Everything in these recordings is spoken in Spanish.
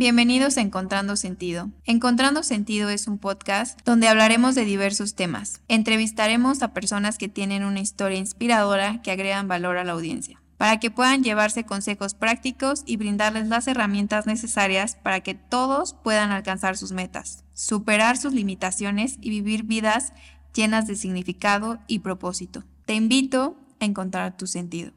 Bienvenidos a Encontrando Sentido. Encontrando Sentido es un podcast donde hablaremos de diversos temas. Entrevistaremos a personas que tienen una historia inspiradora que agregan valor a la audiencia, para que puedan llevarse consejos prácticos y brindarles las herramientas necesarias para que todos puedan alcanzar sus metas, superar sus limitaciones y vivir vidas llenas de significado y propósito. Te invito a encontrar tu sentido.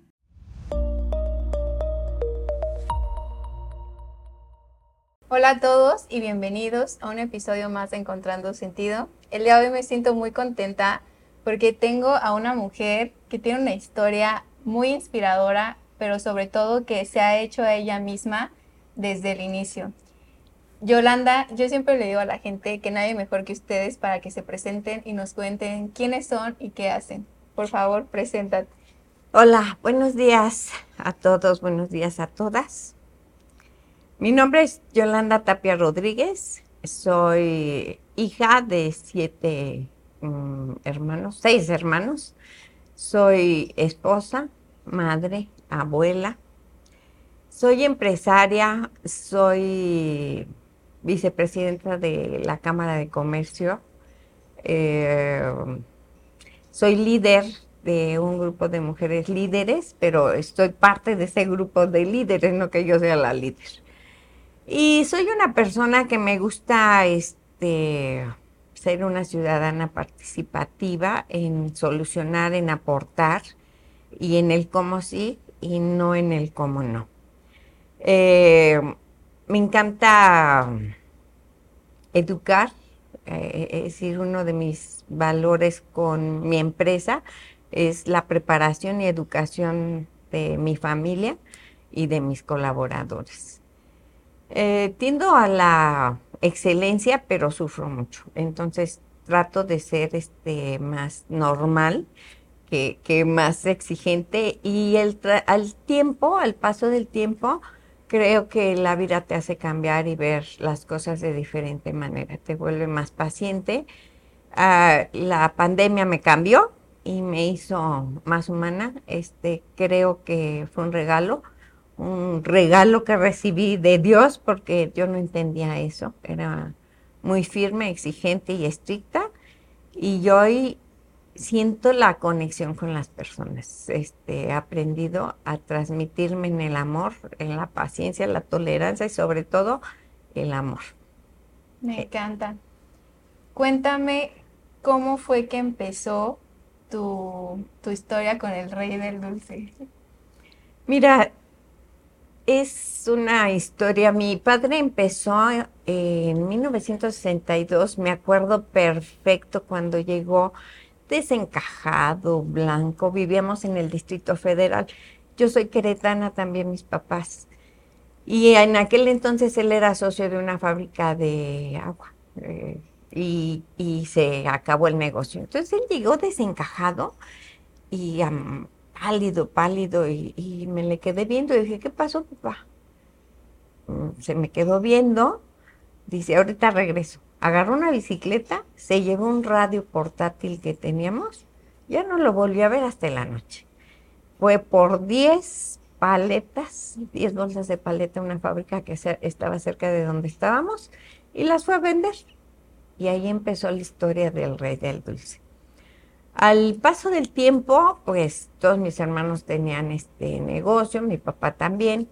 Hola a todos y bienvenidos a un episodio más de Encontrando Sentido. El día de hoy me siento muy contenta porque tengo a una mujer que tiene una historia muy inspiradora, pero sobre todo que se ha hecho a ella misma desde el inicio. Yolanda, yo siempre le digo a la gente que nadie mejor que ustedes para que se presenten y nos cuenten quiénes son y qué hacen. Por favor, preséntate. Hola, buenos días a todos, buenos días a todas. Mi nombre es Yolanda Tapia Rodríguez. Soy hija de siete mm, hermanos, seis hermanos. Soy esposa, madre, abuela. Soy empresaria, soy vicepresidenta de la Cámara de Comercio. Eh, soy líder de un grupo de mujeres líderes, pero estoy parte de ese grupo de líderes, no que yo sea la líder. Y soy una persona que me gusta este, ser una ciudadana participativa en solucionar, en aportar y en el cómo sí y no en el cómo no. Eh, me encanta educar, eh, es decir, uno de mis valores con mi empresa es la preparación y educación de mi familia y de mis colaboradores. Eh, tiendo a la excelencia, pero sufro mucho. Entonces trato de ser este, más normal que, más exigente y el al tiempo, al paso del tiempo, creo que la vida te hace cambiar y ver las cosas de diferente manera, te vuelve más paciente. Ah, la pandemia me cambió y me hizo más humana. Este, creo que fue un regalo un regalo que recibí de Dios porque yo no entendía eso. Era muy firme, exigente y estricta. Y yo hoy siento la conexión con las personas. Este, he aprendido a transmitirme en el amor, en la paciencia, la tolerancia y sobre todo el amor. Me encanta. Cuéntame cómo fue que empezó tu, tu historia con el rey del dulce. Mira, es una historia. Mi padre empezó en 1962, me acuerdo perfecto cuando llegó desencajado, blanco. Vivíamos en el Distrito Federal. Yo soy queretana también, mis papás. Y en aquel entonces él era socio de una fábrica de agua. Eh, y, se acabó el negocio. Entonces él llegó desencajado y pálido, pálido, y, me le quedé viendo y dije, ¿qué pasó, papá? Mm, se me quedó viendo, dice, ahorita regreso. Agarró una bicicleta, se llevó un radio portátil que teníamos, ya no lo volví a ver hasta la noche. Fue por 10 paletas, 10 bolsas de paleta una fábrica que estaba cerca de donde estábamos, y las fue a vender. Y ahí empezó la historia del rey del dulce. Al paso del tiempo, pues todos mis hermanos tenían este negocio, mi papá también,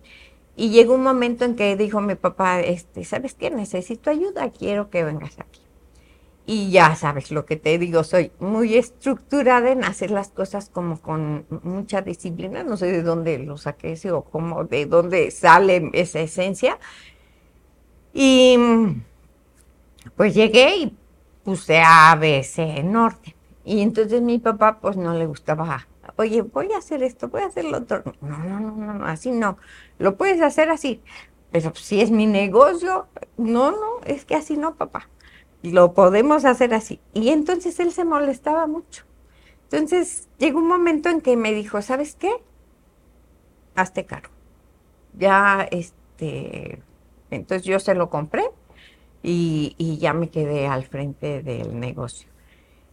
y llegó un momento en que dijo mi papá, este, ¿sabes qué? Necesito ayuda, quiero que vengas aquí. Y ya sabes lo que te digo, soy muy estructurada en hacer las cosas como con mucha disciplina, no sé de dónde lo saqué o cómo, de dónde sale esa esencia. Y pues llegué y puse A, B, C en orden. Y entonces mi papá pues no le gustaba, oye, voy a hacer esto, voy a hacer lo otro. No, no, no, no, así no. Lo puedes hacer así. Pero si es mi negocio, no, no, es que así no, papá. Lo podemos hacer así. Y entonces él se molestaba mucho. Entonces llegó un momento en que me dijo, ¿sabes qué? Hazte caro. Ya, este, entonces yo se lo compré y, y ya me quedé al frente del negocio.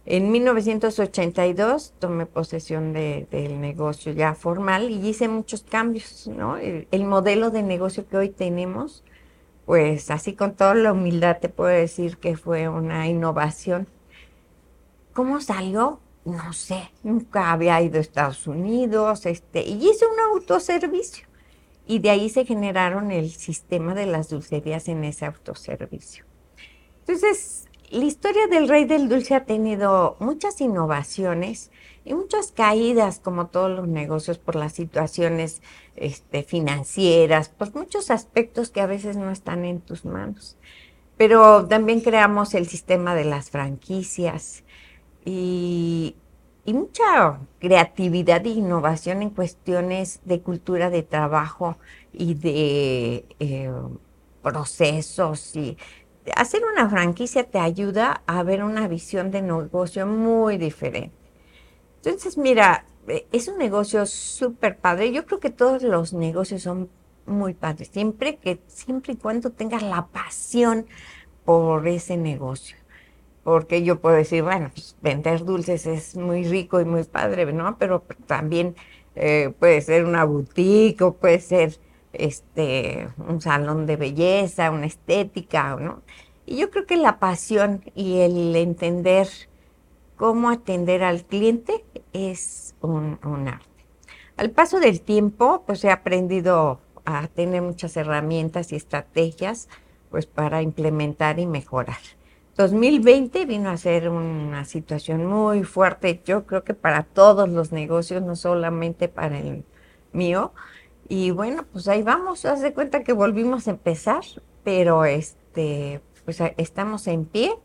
En 1982 tomé posesión del negocio ya formal y hice muchos cambios, ¿no? El, modelo de negocio que hoy tenemos, pues así con toda la humildad te puedo decir que fue una innovación. ¿Cómo salió? No sé, nunca había ido a Estados Unidos, este, y hice un autoservicio. Y de ahí se generaron el sistema de las dulcerías en ese autoservicio. Entonces, la historia del rey del dulce ha tenido muchas innovaciones y muchas caídas, como todos los negocios, por las situaciones este, financieras, por muchos aspectos que a veces no están en tus manos. Pero también creamos el sistema de las franquicias y, mucha creatividad e innovación en cuestiones de cultura de trabajo y de eh, procesos y hacer una franquicia te ayuda a ver una visión de negocio muy diferente. Entonces, mira, eh, es un negocio súper padre. Yo creo que todos los negocios son muy padres, siempre que siempre y cuando tengas la pasión por ese negocio. Porque yo puedo decir, bueno, pues, vender dulces es muy rico y muy padre, ¿no? Pero también eh, puede ser una boutique puede ser este, un salón de belleza, una estética, ¿no? Y yo creo que la pasión y el entender cómo atender al cliente es un, arte. Al paso del tiempo, pues he aprendido a tener muchas herramientas y estrategias pues para implementar y mejorar. 2020 vino a ser una situación muy fuerte, yo creo que para todos los negocios, no solamente para el mío, y bueno, pues ahí vamos, haz de cuenta que volvimos a empezar, pero este, pues estamos en pie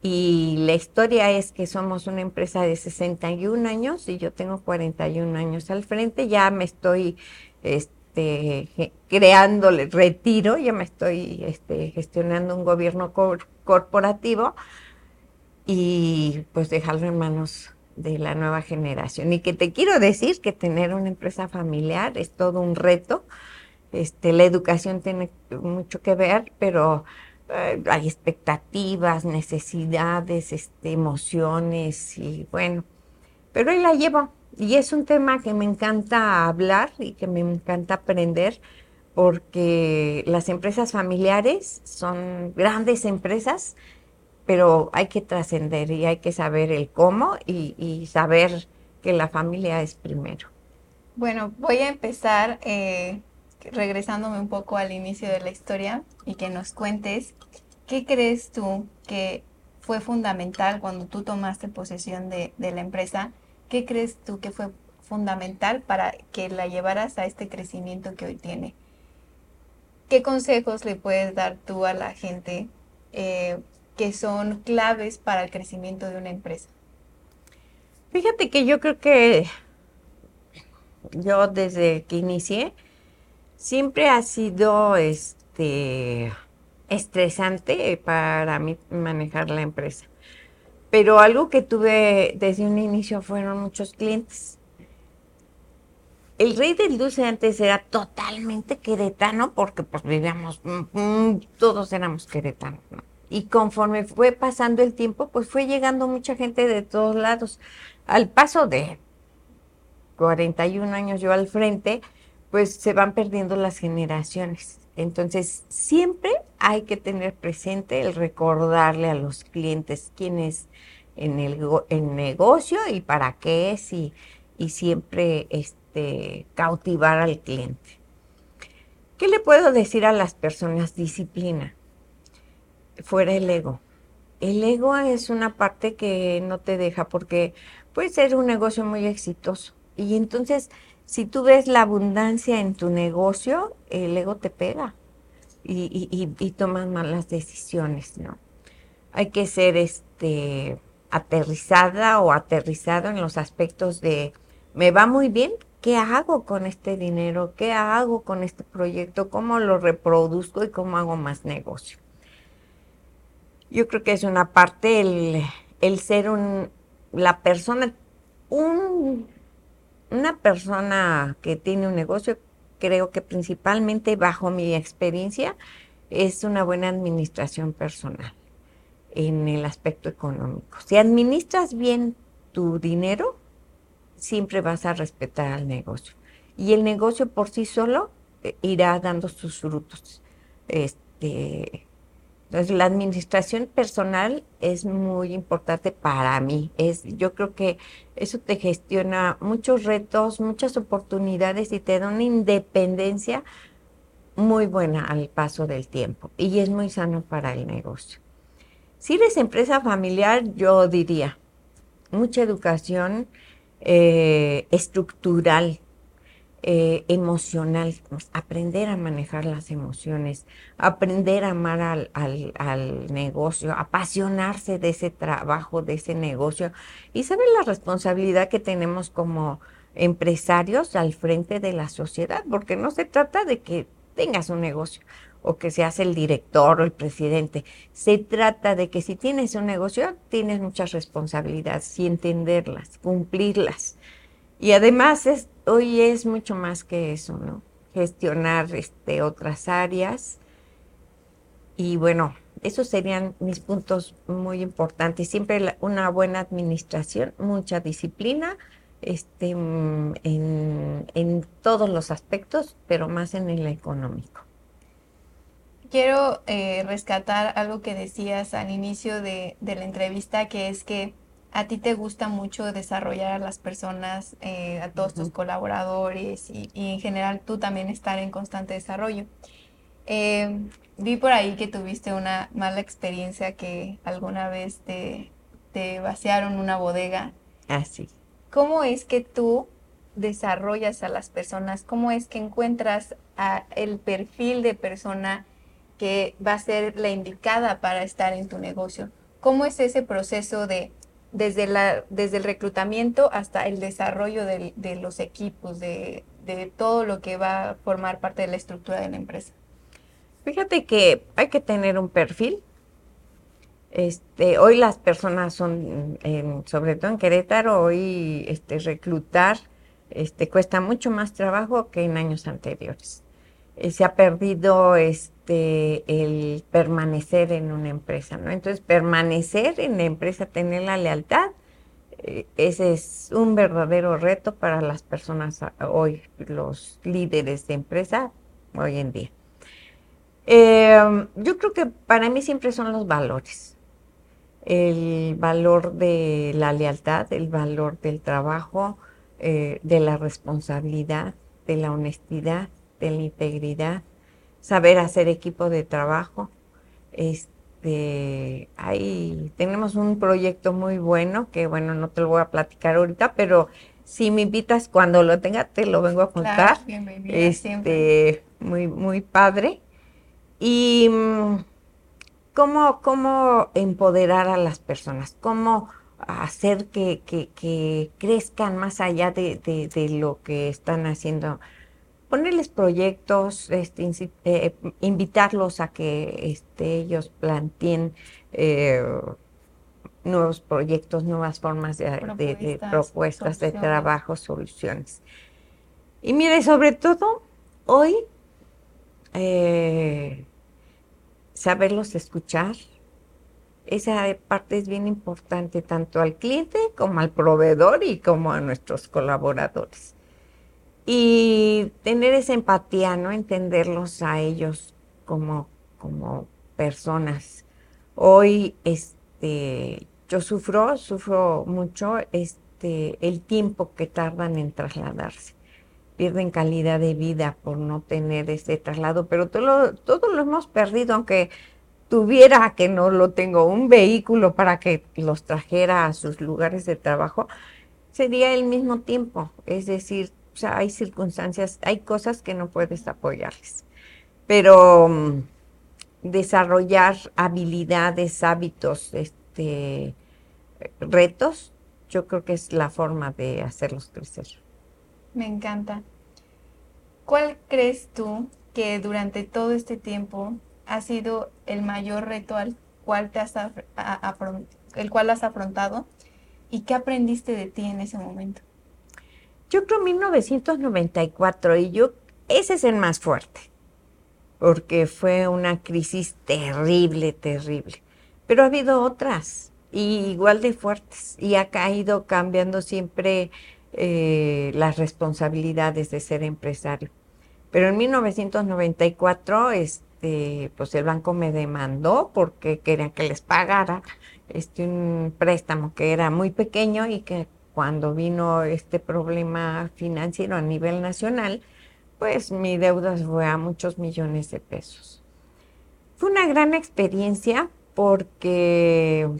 y la historia es que somos una empresa de 61 años y yo tengo 41 años al frente, ya me estoy este, creando retiro, ya me estoy este, gestionando un gobierno corporativo y pues dejarlo en manos de la nueva generación. Y que te quiero decir que tener una empresa familiar es todo un reto. Este, la educación tiene mucho que ver, pero eh, hay expectativas, necesidades, este, emociones y bueno, pero ahí la llevo. Y es un tema que me encanta hablar y que me encanta aprender porque las empresas familiares son grandes empresas pero hay que trascender y hay que saber el cómo y, saber que la familia es primero. Bueno, voy a empezar eh, regresándome un poco al inicio de la historia y que nos cuentes qué crees tú que fue fundamental cuando tú tomaste posesión de, la empresa, qué crees tú que fue fundamental para que la llevaras a este crecimiento que hoy tiene. ¿Qué consejos le puedes dar tú a la gente eh, que son claves para el crecimiento de una empresa? Fíjate que yo creo que yo desde que inicié siempre ha sido este estresante para mí manejar la empresa. Pero algo que tuve desde un inicio fueron muchos clientes. El rey del dulce antes era totalmente queretano porque pues vivíamos, mm, mm, todos éramos queretanos, ¿no? Y conforme fue pasando el tiempo, pues fue llegando mucha gente de todos lados. Al paso de 41 años yo al frente, pues se van perdiendo las generaciones. Entonces, siempre hay que tener presente el recordarle a los clientes quién es en el, negocio y para qué es y, y siempre este, cautivar al cliente. ¿Qué le puedo decir a las personas? Disciplina fuera el ego. El ego es una parte que no te deja porque puede ser un negocio muy exitoso. Y entonces, si tú ves la abundancia en tu negocio, el ego te pega y, tomas malas decisiones, ¿no? Hay que ser este aterrizada o aterrizado en los aspectos de me va muy bien, ¿qué hago con este dinero? ¿Qué hago con este proyecto? ¿Cómo lo reproduzco y cómo hago más negocio? Yo creo que es una parte el, ser un, la persona, un, una persona que tiene un negocio, creo que principalmente bajo mi experiencia, es una buena administración personal en el aspecto económico. Si administras bien tu dinero, siempre vas a respetar al negocio. Y el negocio por sí solo eh, irá dando sus frutos. Este, entonces la administración personal es muy importante para mí. Es, yo creo que eso te gestiona muchos retos, muchas oportunidades y te da una independencia muy buena al paso del tiempo y es muy sano para el negocio. Si eres empresa familiar, yo diría, mucha educación eh, estructural, eh, emocional, pues, aprender a manejar las emociones, aprender a amar al, al, negocio, apasionarse de ese trabajo, de ese negocio y saber la responsabilidad que tenemos como empresarios al frente de la sociedad, porque no se trata de que tengas un negocio o que seas el director o el presidente. Se trata de que si tienes un negocio, tienes muchas responsabilidades y entenderlas, cumplirlas. Y además es, hoy es mucho más que eso, ¿no? Gestionar este, otras áreas. Y bueno, esos serían mis puntos muy importantes. Siempre una buena administración, mucha disciplina este, mm, en, en todos los aspectos, pero más en el económico. Quiero eh, rescatar algo que decías al inicio de, la entrevista, que es que a ti te gusta mucho desarrollar a las personas, eh, a todos tus colaboradores y, en general tú también estar en constante desarrollo. Eh, vi por ahí que tuviste una mala experiencia que alguna vez te, te vaciaron una bodega. Ah, sí. ¿Cómo es que tú desarrollas a las personas? ¿Cómo es que encuentras a el perfil de persona que va a ser la indicada para estar en tu negocio. ¿Cómo es ese proceso de desde, la, desde el reclutamiento hasta el desarrollo de, los equipos, de, todo lo que va a formar parte de la estructura de la empresa? Fíjate que hay que tener un perfil. Este, hoy las personas son, sobre todo en Querétaro, hoy este, reclutar este, cuesta mucho más trabajo que en años anteriores. Eh, se ha perdido este, el permanecer en una empresa, ¿no? Entonces, permanecer en la empresa, tener la lealtad, eh, ese es un verdadero reto para las personas hoy, los líderes de empresa hoy en día. Em, yo creo que para mí siempre son los valores. El valor de la lealtad, el valor del trabajo, eh, de la responsabilidad, de la honestidad, de la integridad, saber hacer equipo de trabajo. Este, ahí tenemos un proyecto muy bueno que, bueno, no te lo voy a platicar ahorita, pero si me invitas cuando lo tenga, te lo vengo a contar. este, muy, muy padre. Y cómo, cómo empoderar a las personas, cómo hacer que, que, crezcan más allá de, de, lo que están haciendo ponerles proyectos, este, eh, invitarlos a que este, ellos planteen eh, nuevos proyectos, nuevas formas de propuestas, de, trabajo, soluciones. Y mire, sobre todo, hoy, eh, saberlos escuchar, esa parte es bien importante tanto al cliente como al proveedor y como a nuestros colaboradores y tener esa empatía, ¿no? Entenderlos a ellos como, como personas. Hoy, este, yo sufro, sufro mucho, este, el tiempo que tardan en trasladarse. Pierden calidad de vida por no tener ese traslado, pero todo todo lo hemos perdido, aunque tuviera que no lo tengo, un vehículo para que los trajera a sus lugares de trabajo, sería el mismo tiempo. Es decir, o sea, hay circunstancias, hay cosas que no puedes apoyarles. Pero mm, desarrollar habilidades, hábitos, este, retos, yo creo que es la forma de hacerlos crecer. Me encanta. ¿Cuál crees tú que durante todo este tiempo ha sido el mayor reto al cual te has el cual has afrontado y qué aprendiste de ti en ese momento? Yo creo 1994 y yo, ese es el más fuerte, porque fue una crisis terrible, terrible. Pero ha habido otras, y igual de fuertes, y ha caído cambiando siempre eh, las responsabilidades de ser empresario. Pero en 1994 es, este, pues el banco me demandó porque querían que les pagara este, un préstamo que era muy pequeño y que cuando vino este problema financiero a nivel nacional, pues mi deuda fue a muchos millones de pesos. Fue una gran experiencia porque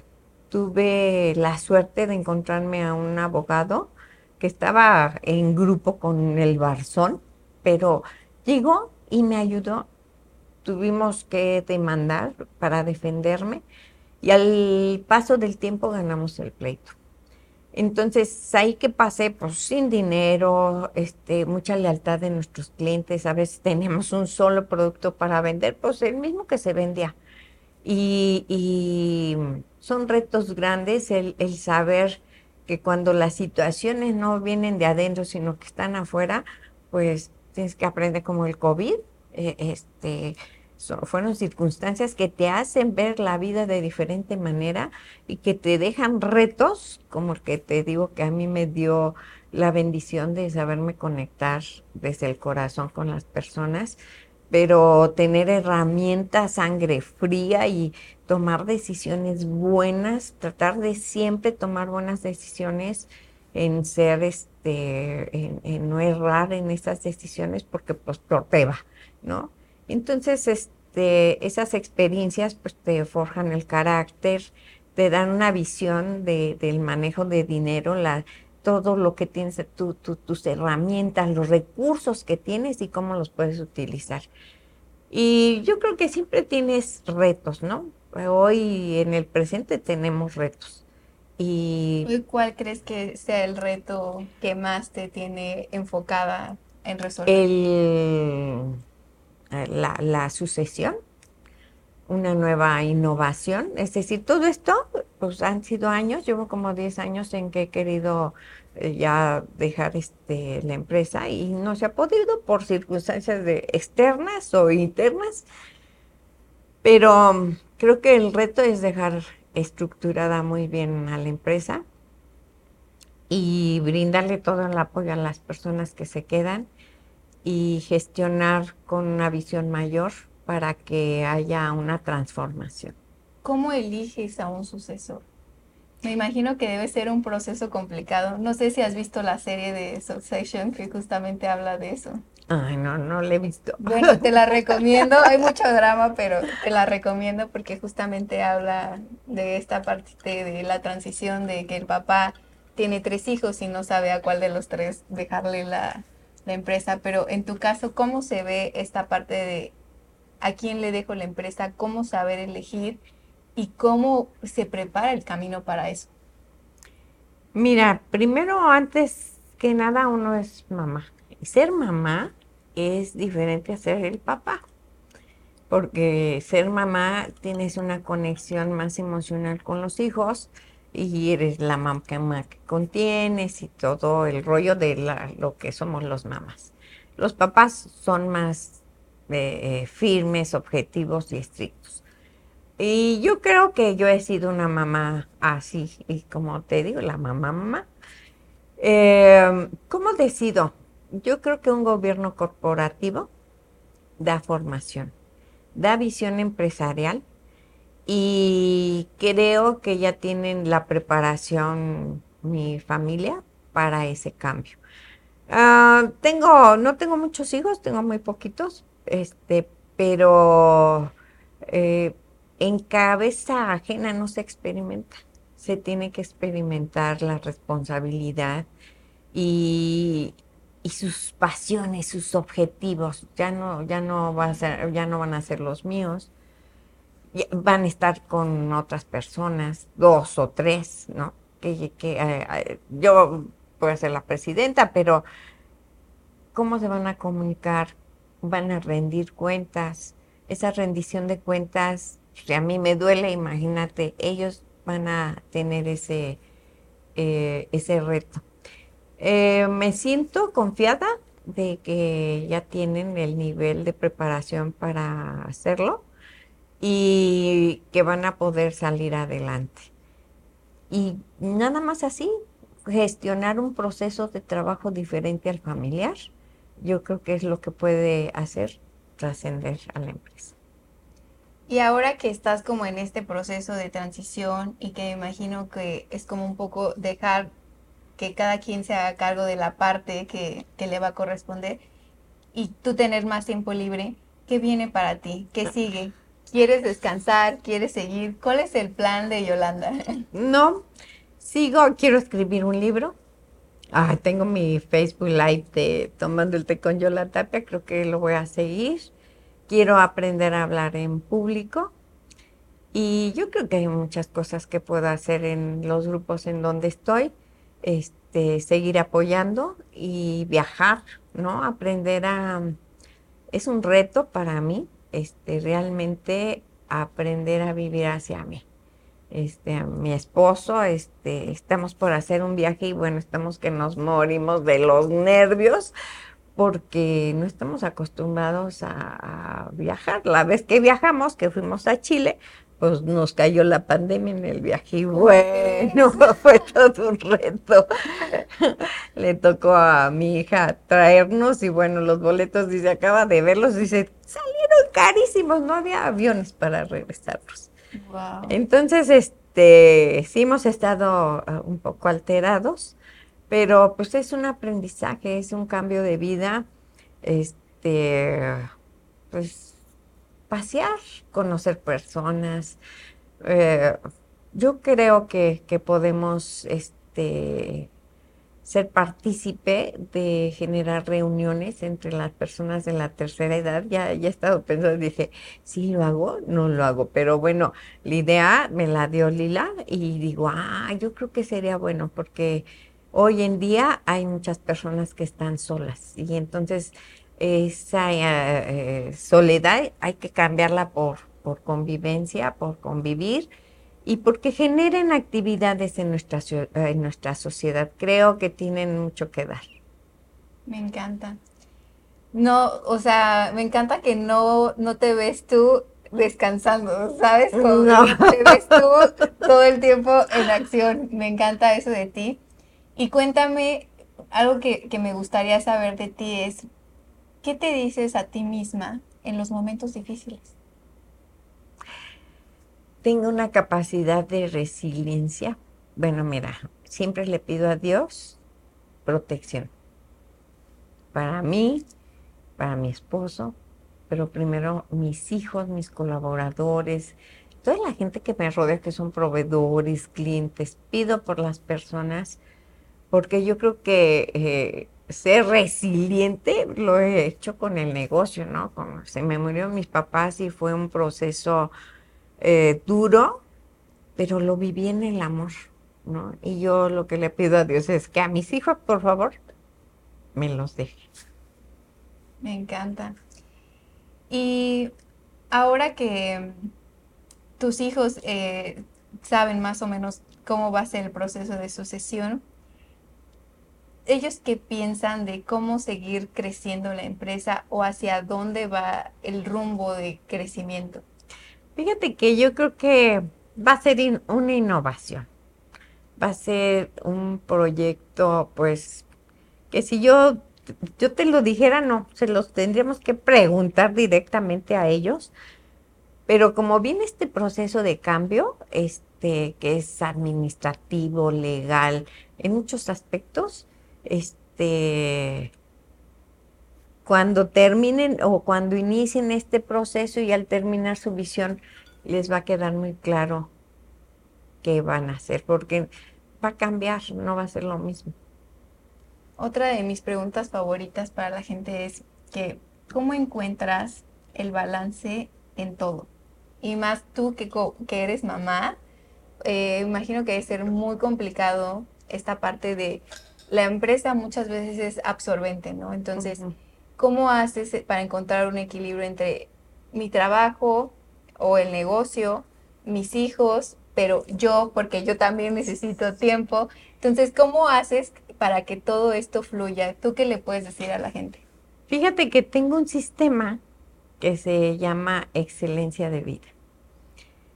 tuve la suerte de encontrarme a un abogado que estaba en grupo con el Barzón, pero llegó y me ayudó. Tuvimos que demandar para defenderme y al paso del tiempo ganamos el pleito. Entonces, ahí que pasé, pues sin dinero, este, mucha lealtad de nuestros clientes, a veces tenemos un solo producto para vender, pues el mismo que se vendía. Y, son retos grandes el, saber que cuando las situaciones no vienen de adentro, sino que están afuera, pues tienes que aprender como el COVID, eh, este, fueron circunstancias que te hacen ver la vida de diferente manera y que te dejan retos, como el que te digo que a mí me dio la bendición de saberme conectar desde el corazón con las personas, pero tener herramientas, sangre fría y tomar decisiones buenas, tratar de siempre tomar buenas decisiones en ser este, en, no errar en esas decisiones porque pues te ¿no? Entonces, este, esas experiencias pues, te forjan el carácter, te dan una visión del manejo de dinero, la, todo lo que tienes, tus herramientas, los recursos que tienes y cómo los puedes utilizar. Y yo creo que siempre tienes retos, ¿no? Hoy en el presente tenemos retos. Y ¿Cuál crees que sea el reto que más te tiene enfocada en resolver? El eh, la, sucesión, una nueva innovación. Es decir, todo esto, pues han sido años, llevo como 10 años en que he querido eh, ya dejar este, la empresa y no se ha podido por circunstancias de externas o internas, pero um, creo que el reto es dejar estructurada muy bien a la empresa y brindarle todo el apoyo a las personas que se quedan y gestionar con una visión mayor para que haya una transformación. ¿Cómo eliges a un sucesor? Me imagino que debe ser un proceso complicado. No sé si has visto la serie de Succession que justamente habla de eso. Ay, no, no la he visto. Bueno, te la recomiendo. Hay mucho drama, pero te la recomiendo porque justamente habla de esta parte de la transición de que el papá tiene tres hijos y no sabe a cuál de los tres dejarle la, la empresa, pero en tu caso, ¿cómo se ve esta parte de a quién le dejo la empresa, cómo saber elegir y cómo se prepara el camino para eso? Mira, primero, antes que nada, uno es mamá. Ser mamá es diferente a ser el papá, porque ser mamá tienes una conexión más emocional con los hijos y eres la mamá que contienes y todo el rollo de la, lo que somos los mamás. Los papás son más eh, firmes, objetivos y estrictos. Y yo creo que yo he sido una mamá así, y como te digo, la mamá mamá. Em, ¿Cómo decido? Yo creo que un gobierno corporativo da formación, da visión empresarial y creo que ya tienen la preparación mi familia para ese cambio. Ah, tengo, no tengo muchos hijos, tengo muy poquitos, este, pero eh, en cabeza ajena no se experimenta. Se tiene que experimentar la responsabilidad y, y sus pasiones, sus objetivos. Ya no, ya no va a ser, ya no van a ser los míos van a estar con otras personas, dos o tres, ¿no? Que, que eh, eh, yo puedo ser la presidenta, pero ¿cómo se van a comunicar? ¿Van a rendir cuentas? Esa rendición de cuentas, si a mí me duele, imagínate, ellos van a tener ese, eh, ese reto. me siento confiada de que ya tienen el nivel de preparación para hacerlo y que van a poder salir adelante. Y nada más así, gestionar un proceso de trabajo diferente al familiar, yo creo que es lo que puede hacer trascender a la empresa. Y ahora que estás como en este proceso de transición y que imagino que es como un poco dejar que cada quien se haga cargo de la parte que, que le va a corresponder y tú tener más tiempo libre, ¿qué viene para ti? ¿Qué sigue? ¿Quieres descansar? ¿Quieres seguir? ¿Cuál es el plan de Yolanda? No, sigo, quiero escribir un libro. Ah, tengo mi Facebook Live de Tomando el té con Yolanda Tapia, creo que lo voy a seguir. Quiero aprender a hablar en público. Y yo creo que hay muchas cosas que puedo hacer en los grupos en donde estoy. Este, seguir apoyando y viajar, ¿no? Aprender a... Es un reto para mí este, realmente aprender a vivir hacia mí. Este, mi esposo, este, estamos por hacer un viaje y bueno, estamos que nos morimos de los nervios porque no estamos acostumbrados a viajar. La vez que viajamos, que fuimos a Chile, pues nos cayó la pandemia en el viaje y bueno, fue todo un reto. Le tocó a mi hija traernos y bueno, los boletos, dice, acaba de verlos, dice, salieron carísimos, no había aviones para regresarlos. Entonces, este, sí hemos estado ah, un poco alterados, pero pues es un aprendizaje, es un cambio de vida, este, pues pasear, conocer personas. Eh, yo creo que, podemos este, ser partícipe de generar reuniones entre las personas de la tercera edad. Ya, ya he estado pensando, dije, sí lo hago, no lo hago, pero bueno, la idea me la dio Lila y digo, ah, yo creo que sería bueno porque hoy en día hay muchas personas que están solas y entonces esa eh, soledad hay que cambiarla por, por convivencia, por convivir y porque generen actividades en nuestra, en nuestra sociedad. Creo que tienen mucho que dar. Me encanta. No, o sea, me encanta que no, no te ves tú descansando, ¿sabes? Como te ves tú todo el tiempo en acción. Me encanta eso de ti. Y cuéntame, algo que, que me gustaría saber de ti es, ¿Qué te dices a ti misma en los momentos difíciles? Tengo una capacidad de resiliencia. Bueno, mira, siempre le pido a Dios protección. Para mí, para mi esposo, pero primero mis hijos, mis colaboradores, toda la gente que me rodea, que son proveedores, clientes, pido por las personas, porque yo creo que eh, ser resiliente lo he hecho con el negocio, ¿no? se me murieron mis papás y fue un proceso eh, duro, pero lo viví en el amor, ¿no? Y yo lo que le pido a Dios es que a mis hijos, por favor, me los deje. Me encanta. Y ahora que tus hijos eh, saben más o menos cómo va a ser el proceso de sucesión, ellos qué piensan de cómo seguir creciendo la empresa o hacia dónde va el rumbo de crecimiento? Fíjate que yo creo que va a ser una innovación. Va a ser un proyecto, pues, que si yo, yo te lo dijera, no, se los tendríamos que preguntar directamente a ellos. Pero como viene este proceso de cambio, este, que es administrativo, legal, en muchos aspectos, este, cuando terminen o cuando inicien este proceso y al terminar su visión, les va a quedar muy claro qué van a hacer, porque va a cambiar, no va a ser lo mismo. Otra de mis preguntas favoritas para la gente es que, ¿cómo encuentras el balance en todo? Y más tú que, que eres mamá, eh, imagino que debe ser muy complicado esta parte de la empresa muchas veces es absorbente, ¿no? Entonces, ¿cómo haces para encontrar un equilibrio entre mi trabajo o el negocio, mis hijos, pero yo, porque yo también necesito tiempo? Entonces, ¿cómo haces para que todo esto fluya? ¿Tú qué le puedes decir a la gente? Fíjate que tengo un sistema que se llama excelencia de vida.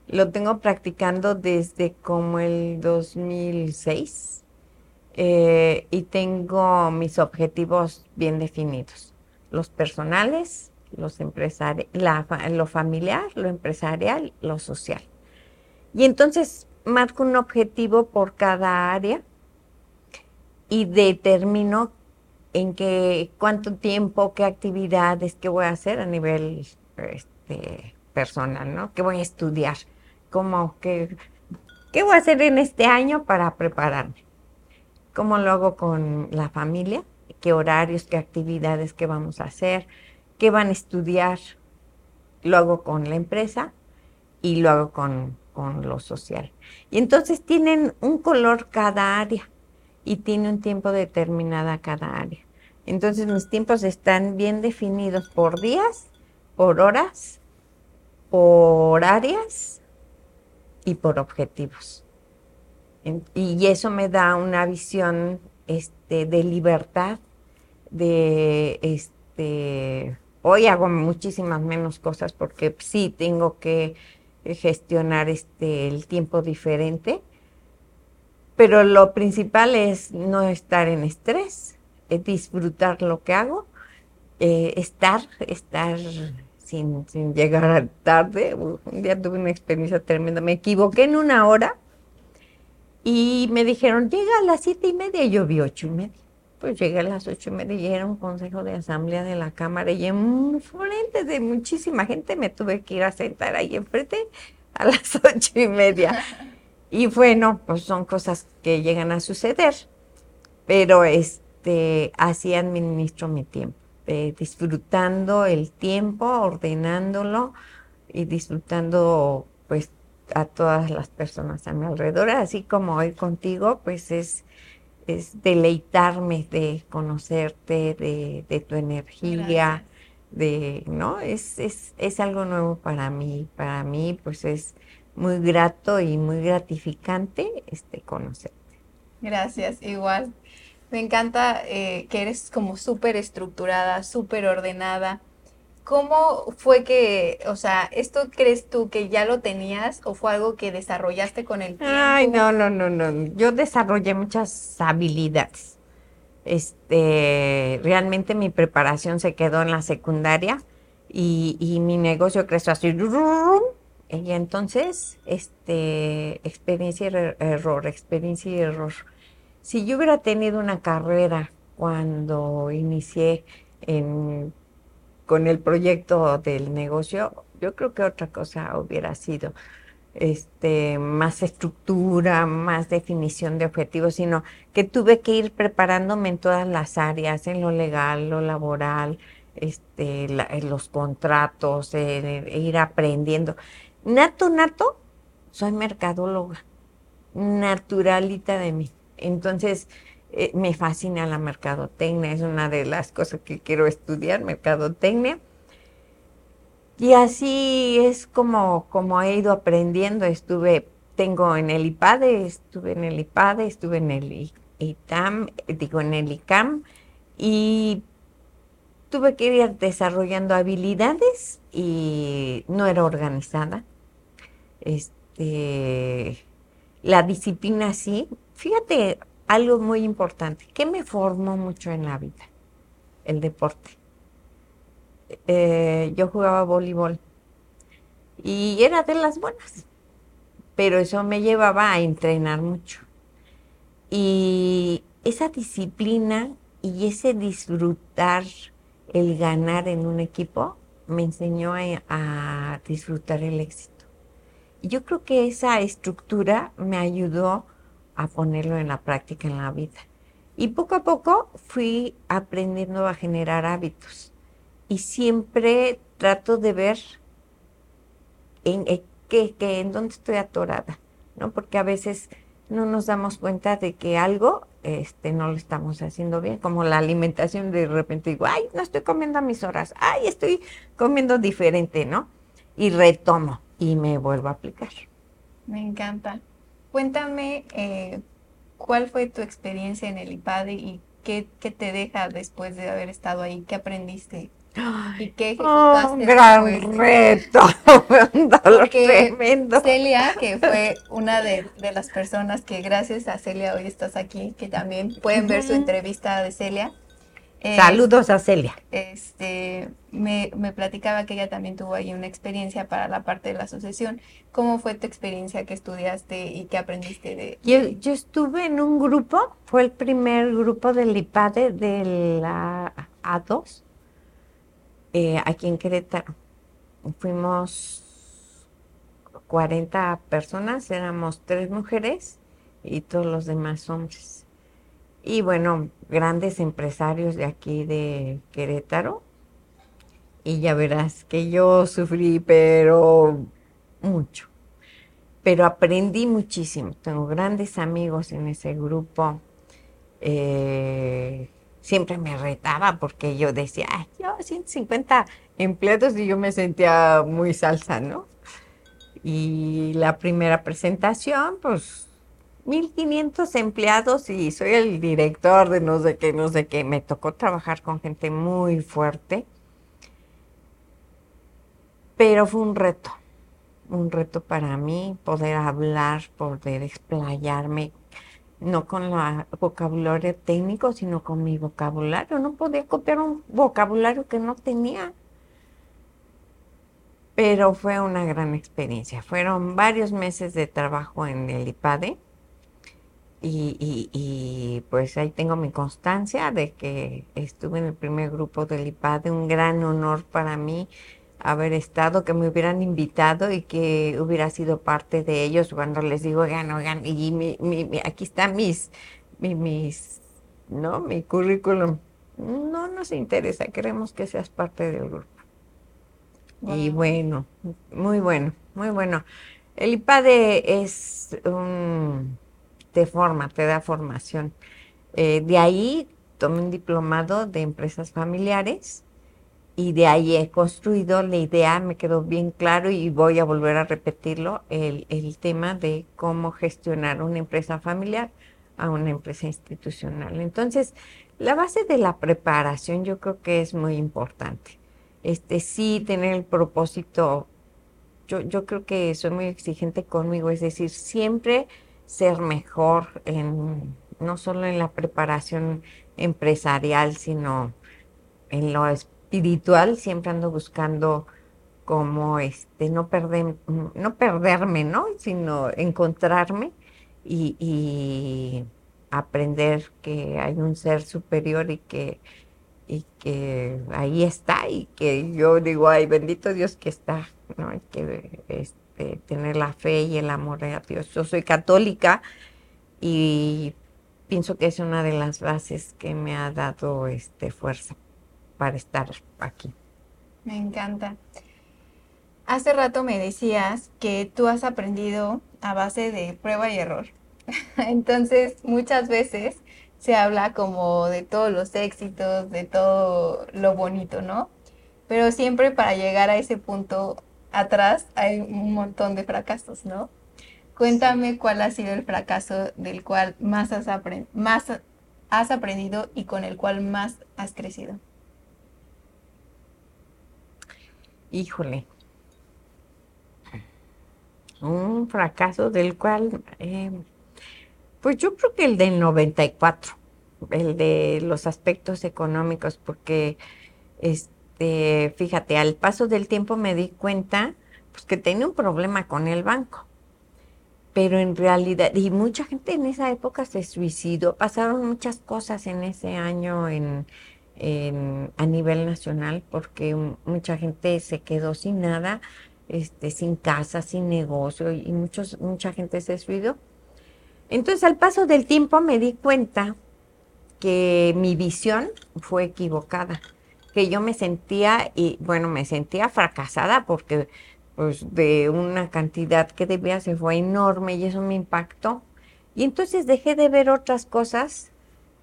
Lo tengo practicando desde como el 2006 eh, y tengo mis objetivos bien definidos, los personales, los empresari lo familiar, lo empresarial, lo social. Y entonces marco un objetivo por cada área y determino en qué, cuánto tiempo, qué actividades, qué voy a hacer a nivel este, personal, ¿no? ¿Qué voy a estudiar? ¿Cómo, qué, qué voy a hacer en este año para prepararme? ¿Cómo lo hago con la familia? ¿Qué horarios, qué actividades que vamos a hacer? ¿Qué van a estudiar? Lo hago con la empresa y lo hago con, con lo social. Y entonces tienen un color cada área y tiene un tiempo determinada cada área. Entonces mis tiempos están bien definidos por días, por horas, por áreas y por objetivos. Y eso me da una visión este, de libertad, de este, hoy hago muchísimas menos cosas porque sí tengo que gestionar este, el tiempo diferente, pero lo principal es no estar en estrés, es disfrutar lo que hago, eh, estar, estar sin, sin llegar tarde. Un día tuve una experiencia tremenda, me equivoqué en una hora y me dijeron, llega a las siete y media, y yo vi ocho y media. Pues llegué a las ocho y media y era un consejo de asamblea de la Cámara y en frente de muchísima gente me tuve que ir a sentar ahí enfrente a las ocho y media. Y bueno, pues son cosas que llegan a suceder, pero este, así administro mi tiempo, eh, disfrutando el tiempo, ordenándolo y disfrutando a todas las personas a mi alrededor, así como hoy contigo, pues es, es deleitarme de conocerte, de, de tu energía, de, ¿no? Es, es, es algo nuevo para mí, para mí pues es muy grato y muy gratificante este conocerte. Gracias, igual. Me encanta eh, que eres como súper estructurada, súper ordenada ¿Cómo fue que, o sea, esto crees tú que ya lo tenías o fue algo que desarrollaste con el tiempo? Ay, no, no, no, no. Yo desarrollé muchas habilidades. Este, realmente mi preparación se quedó en la secundaria y, y mi negocio creció así. Y entonces, este, experiencia y error, experiencia y error. Si yo hubiera tenido una carrera cuando inicié en con el proyecto del negocio, yo creo que otra cosa hubiera sido este, más estructura, más definición de objetivos, sino que tuve que ir preparándome en todas las áreas, en lo legal, lo laboral, este, en los contratos, ir aprendiendo. Nato, nato, soy mercadóloga, naturalita de mí. Entonces, eh, me fascina la mercadotecnia, es una de las cosas que quiero estudiar, mercadotecnia. Y así es como, como he ido aprendiendo. Estuve, tengo en el IPADE, estuve en el IPADE, estuve en el ITAM, digo en el ICAM, y tuve que ir desarrollando habilidades y no era organizada. Este, la disciplina sí. Fíjate, algo muy importante, que me formó mucho en la vida, el deporte. Eh, yo jugaba voleibol y era de las buenas, pero eso me llevaba a entrenar mucho. Y esa disciplina y ese disfrutar el ganar en un equipo me enseñó a, a disfrutar el éxito. Yo creo que esa estructura me ayudó a ponerlo en la práctica en la vida. Y poco a poco fui aprendiendo a generar hábitos. Y siempre trato de ver en, eh, qué, en dónde estoy atorada, ¿no? Porque a veces no nos damos cuenta de que algo este, no lo estamos haciendo bien, como la alimentación, de repente digo, ay, no estoy comiendo a mis horas, ay, estoy comiendo diferente, ¿no? Y retomo y me vuelvo a aplicar. Me encanta. Cuéntame eh, cuál fue tu experiencia en el IPADE y qué, te deja después de haber estado ahí, qué aprendiste. ¿Y qué ejecutaste? Un gran reto, un dolor tremendo. Celia, que fue una de, las personas que gracias a Celia hoy estás aquí, que también pueden ver su entrevista de Celia, Saludos a Celia. Este, me, me, platicaba que ella también tuvo ahí una experiencia para la parte de la asociación. ¿Cómo fue tu experiencia que estudiaste y qué aprendiste de...? Yo, yo estuve en un grupo, fue el primer grupo del IPADE de la A2, eh, aquí en Querétaro. Fuimos 40 personas, éramos tres mujeres y todos los demás hombres y bueno, grandes empresarios de aquí de Querétaro. Y ya verás que yo sufrí, pero mucho. Pero aprendí muchísimo. Tengo grandes amigos en ese grupo. Eh, siempre me retaba porque yo decía, Ay, yo 150 empleados y yo me sentía muy salsa, ¿no? Y la primera presentación, pues 1500 empleados y soy el director de no sé qué, no sé qué. Me tocó trabajar con gente muy fuerte, pero fue un reto, un reto para mí poder hablar, poder explayarme, no con el vocabulario técnico, sino con mi vocabulario. No podía copiar un vocabulario que no tenía. Pero fue una gran experiencia. Fueron varios meses de trabajo en el IPADE y, pues ahí tengo mi constancia de que estuve en el primer grupo del IPAD, un gran honor para mí haber estado, que me hubieran invitado y que hubiera sido parte de ellos cuando les digo, oigan, oigan, y mi, aquí están mis, mis, ¿no? Mi currículum. No nos interesa, queremos que seas parte del grupo. Y bueno, muy bueno, muy bueno. El IPADE es un te forma, te da formación. Eh, de ahí tomé un diplomado de empresas familiares y de ahí he construido la idea, me quedó bien claro y voy a volver a repetirlo, el, el tema de cómo gestionar una empresa familiar a una empresa institucional. Entonces, la base de la preparación yo creo que es muy importante. Este sí tener el propósito, yo, yo creo que soy muy exigente conmigo, es decir, siempre ser mejor en no solo en la preparación empresarial, sino en lo espiritual, siempre ando buscando como este no perder, no perderme, ¿no? sino encontrarme y, y, aprender que hay un ser superior y que y que ahí está y que yo digo, ay, bendito Dios que está, ¿no? que este, tener la fe y el amor a Dios. Yo soy católica y pienso que es una de las bases que me ha dado este, fuerza para estar aquí. Me encanta. Hace rato me decías que tú has aprendido a base de prueba y error. Entonces, muchas veces se habla como de todos los éxitos, de todo lo bonito, ¿no? Pero siempre para llegar a ese punto atrás hay un montón de fracasos, ¿no? Cuéntame cuál ha sido el fracaso del cual más has, más has aprendido y con el cual más has crecido. Híjole. Un fracaso del cual, eh, pues yo creo que el del 94, el de los aspectos económicos, porque este, este, fíjate, al paso del tiempo me di cuenta pues, que tenía un problema con el banco. Pero en realidad, y mucha gente en esa época se suicidó, pasaron muchas cosas en ese año en, a nivel nacional, porque mucha gente se quedó sin nada, este, sin casa, sin negocio, y muchos, mucha gente se suicidó. Entonces, al paso del tiempo me di cuenta que mi visión fue equivocada que yo me sentía, y bueno, me sentía fracasada porque pues de una cantidad que debía se fue enorme y eso me impactó. Y entonces dejé de ver otras cosas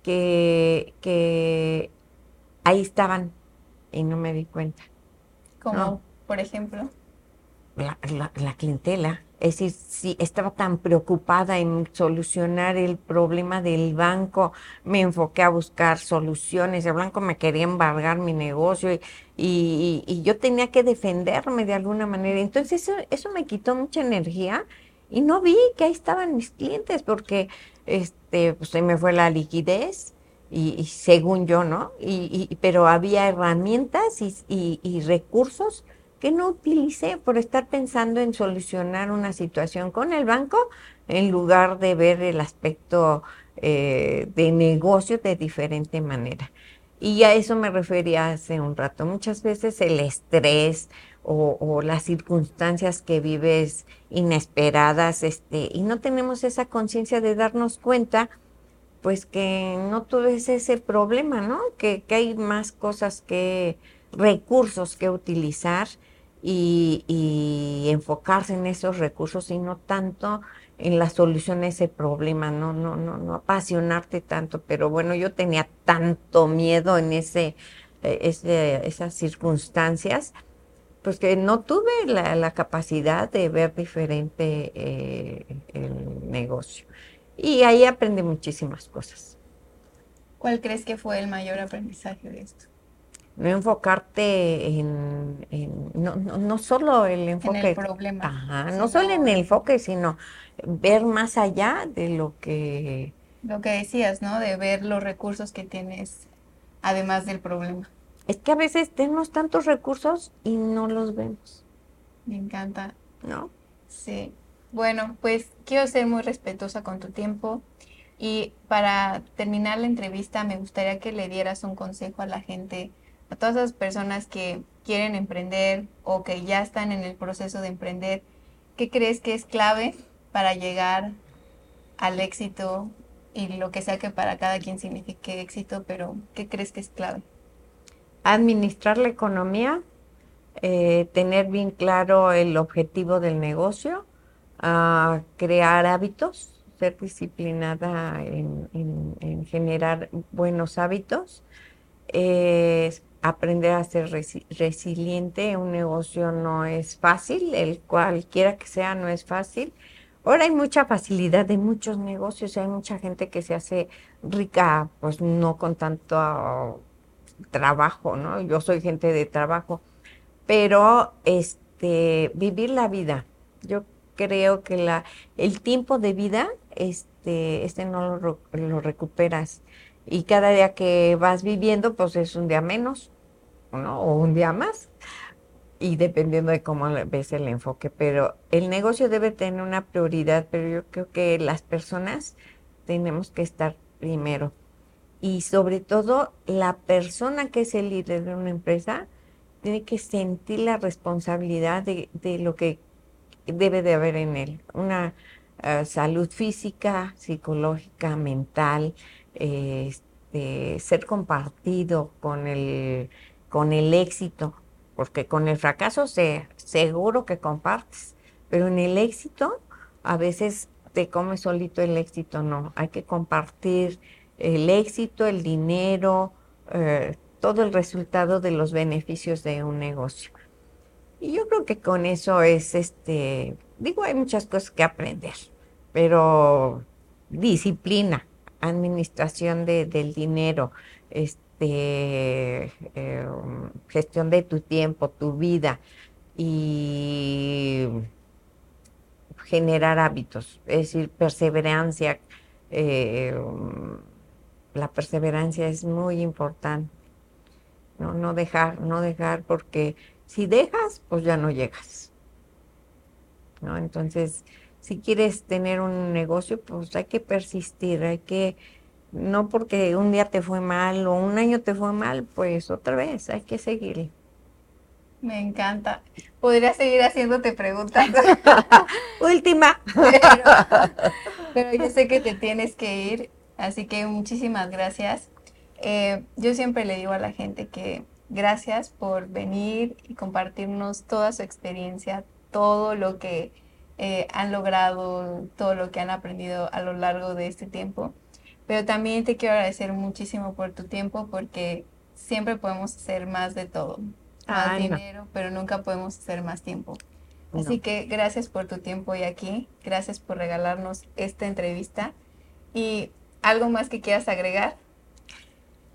que, que ahí estaban y no me di cuenta. Como, por ejemplo. La, la, la clientela. Es decir, si estaba tan preocupada en solucionar el problema del banco, me enfoqué a buscar soluciones. El banco me quería embargar mi negocio y, yo tenía que defenderme de alguna manera. Entonces eso, eso me quitó mucha energía y no vi que ahí estaban mis clientes porque este, pues, se me fue la liquidez y, según yo, ¿no? Y, pero había herramientas y, recursos que no utilicé por estar pensando en solucionar una situación con el banco en lugar de ver el aspecto eh, de negocio de diferente manera. Y a eso me refería hace un rato. Muchas veces el estrés o, las circunstancias que vives inesperadas, este, y no tenemos esa conciencia de darnos cuenta, pues que no todo es ese problema, ¿no? Que, que hay más cosas que, recursos que utilizar y, y, enfocarse en esos recursos y no tanto en la solución a ese problema, no, no, no, no apasionarte tanto, pero bueno, yo tenía tanto miedo en ese, eh, ese esas circunstancias, pues que no tuve la, capacidad de ver diferente eh, el negocio. Y ahí aprendí muchísimas cosas. ¿Cuál crees que fue el mayor aprendizaje de esto? No enfocarte en, no, no, solo el enfoque. En el problema. Ajá, no solo en el enfoque, sino ver más allá de lo que... Lo que decías, ¿no? De ver los recursos que tienes además del problema. Es que a veces tenemos tantos recursos y no los vemos. Me encanta. ¿No? Sí. Bueno, pues quiero ser muy respetuosa con tu tiempo y para terminar la entrevista me gustaría que le dieras un consejo a la gente, a todas esas personas que quieren emprender o que ya están en el proceso de emprender. ¿Qué crees que es clave para llegar al éxito y lo que sea que para cada quien signifique éxito, pero ¿qué crees que es clave? Administrar la economía, eh, tener bien claro el objetivo del negocio, uh, crear hábitos, ser disciplinada en, generar buenos hábitos, eh, aprender a ser resiliente. Un negocio no es fácil, el cualquiera que sea no es fácil. Ahora hay mucha facilidad de muchos negocios, hay mucha gente que se hace rica, pues no con tanto trabajo, ¿no? Yo soy gente de trabajo, pero este vivir la vida. Yo creo que la el tiempo de vida este este no lo, lo recuperas y cada día que vas viviendo pues es un día menos, ¿no? O un día más y dependiendo de cómo ves el enfoque, pero el negocio debe tener una prioridad, pero yo creo que las personas tenemos que estar primero. Y sobre todo, la persona que es el líder de una empresa tiene que sentir la responsabilidad de, lo que debe de haber en él. Una eh, salud física, psicológica, mental, este, ser compartido con el, con el éxito porque con el fracaso se, seguro que compartes, pero en el éxito a veces te comes solito el éxito, no, hay que compartir el éxito, el dinero, eh, todo el resultado de los beneficios de un negocio. Y yo creo que con eso es, este, digo, hay muchas cosas que aprender, pero disciplina, administración de, del dinero, este, eh, gestión de tu tiempo, tu vida y generar hábitos, es decir, perseverancia. Eh, la perseverancia es muy importante. No, no dejar, no dejar, porque si dejas, pues ya no llegas. ¿no? Entonces, si quieres tener un negocio, pues hay que persistir, hay que no porque un día te fue mal o un año te fue mal, pues otra vez hay que seguir. Me encanta. Podría seguir haciéndote preguntas. Última. pero, yo sé que te tienes que ir, así que muchísimas gracias. Eh, yo siempre le digo a la gente que gracias por venir y compartirnos toda su experiencia, todo lo que eh, han logrado, todo lo que han aprendido a lo largo de este tiempo. Pero también te quiero agradecer muchísimo por tu tiempo porque siempre podemos hacer más de todo. Más dinero, pero nunca podemos hacer más tiempo. Así que gracias por tu tiempo hoy aquí. Gracias por regalarnos esta entrevista. Y algo más que quieras agregar.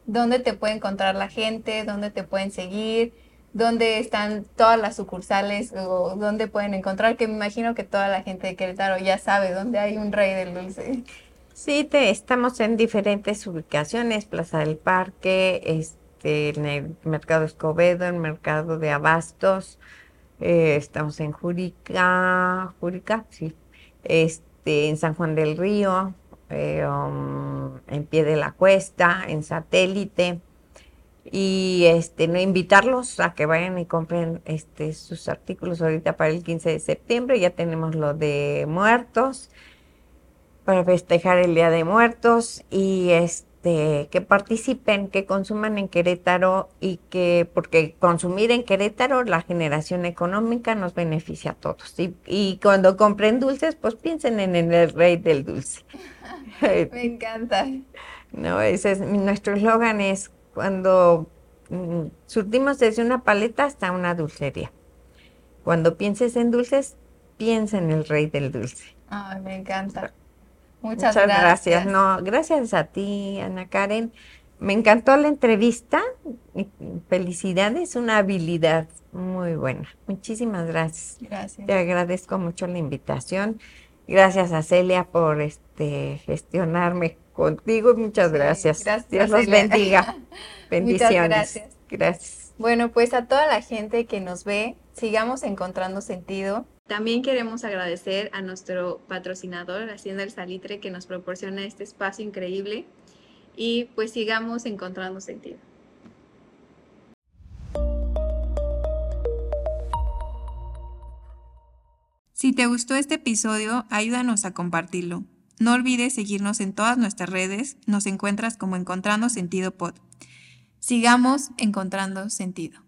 ¿Dónde te puede encontrar la gente? ¿Dónde te pueden seguir? ¿Dónde están todas las sucursales? ¿O dónde pueden encontrar? Que me imagino que toda la gente de Querétaro ya sabe dónde hay un rey del dulce. Sí, te, estamos en diferentes ubicaciones, Plaza del Parque, este, en el Mercado Escobedo, en el Mercado de Abastos, eh, estamos en Jurica, Jurica, sí, este, en San Juan del Río, eh, um, en Pie de la Cuesta, en Satélite, y este, no invitarlos a que vayan y compren este, sus artículos ahorita para el 15 de septiembre, ya tenemos lo de muertos, para festejar el Día de Muertos y este que participen, que consuman en Querétaro y que porque consumir en Querétaro la generación económica nos beneficia a todos. Y, y cuando compren dulces, pues piensen en el rey del dulce. Me encanta. No, ese es nuestro eslogan es cuando mm, surtimos desde una paleta hasta una dulcería. Cuando pienses en dulces, piensa en el rey del dulce. Ay, me encanta. Muchas, gracias. No, gracias a ti, Ana Karen. Me encantó la entrevista. Felicidades, una habilidad muy buena. Muchísimas gracias. Gracias. Te agradezco mucho la invitación. Gracias a Celia por este gestionarme contigo. Muchas gracias. gracias Dios los bendiga. Bendiciones. Muchas gracias. Gracias. Bueno, pues a toda la gente que nos ve, sigamos encontrando sentido. También queremos agradecer a nuestro patrocinador, Hacienda El Salitre, que nos proporciona este espacio increíble y pues sigamos encontrando sentido. Si te gustó este episodio, ayúdanos a compartirlo. No olvides seguirnos en todas nuestras redes, nos encuentras como Encontrando Sentido Pod. Sigamos encontrando sentido.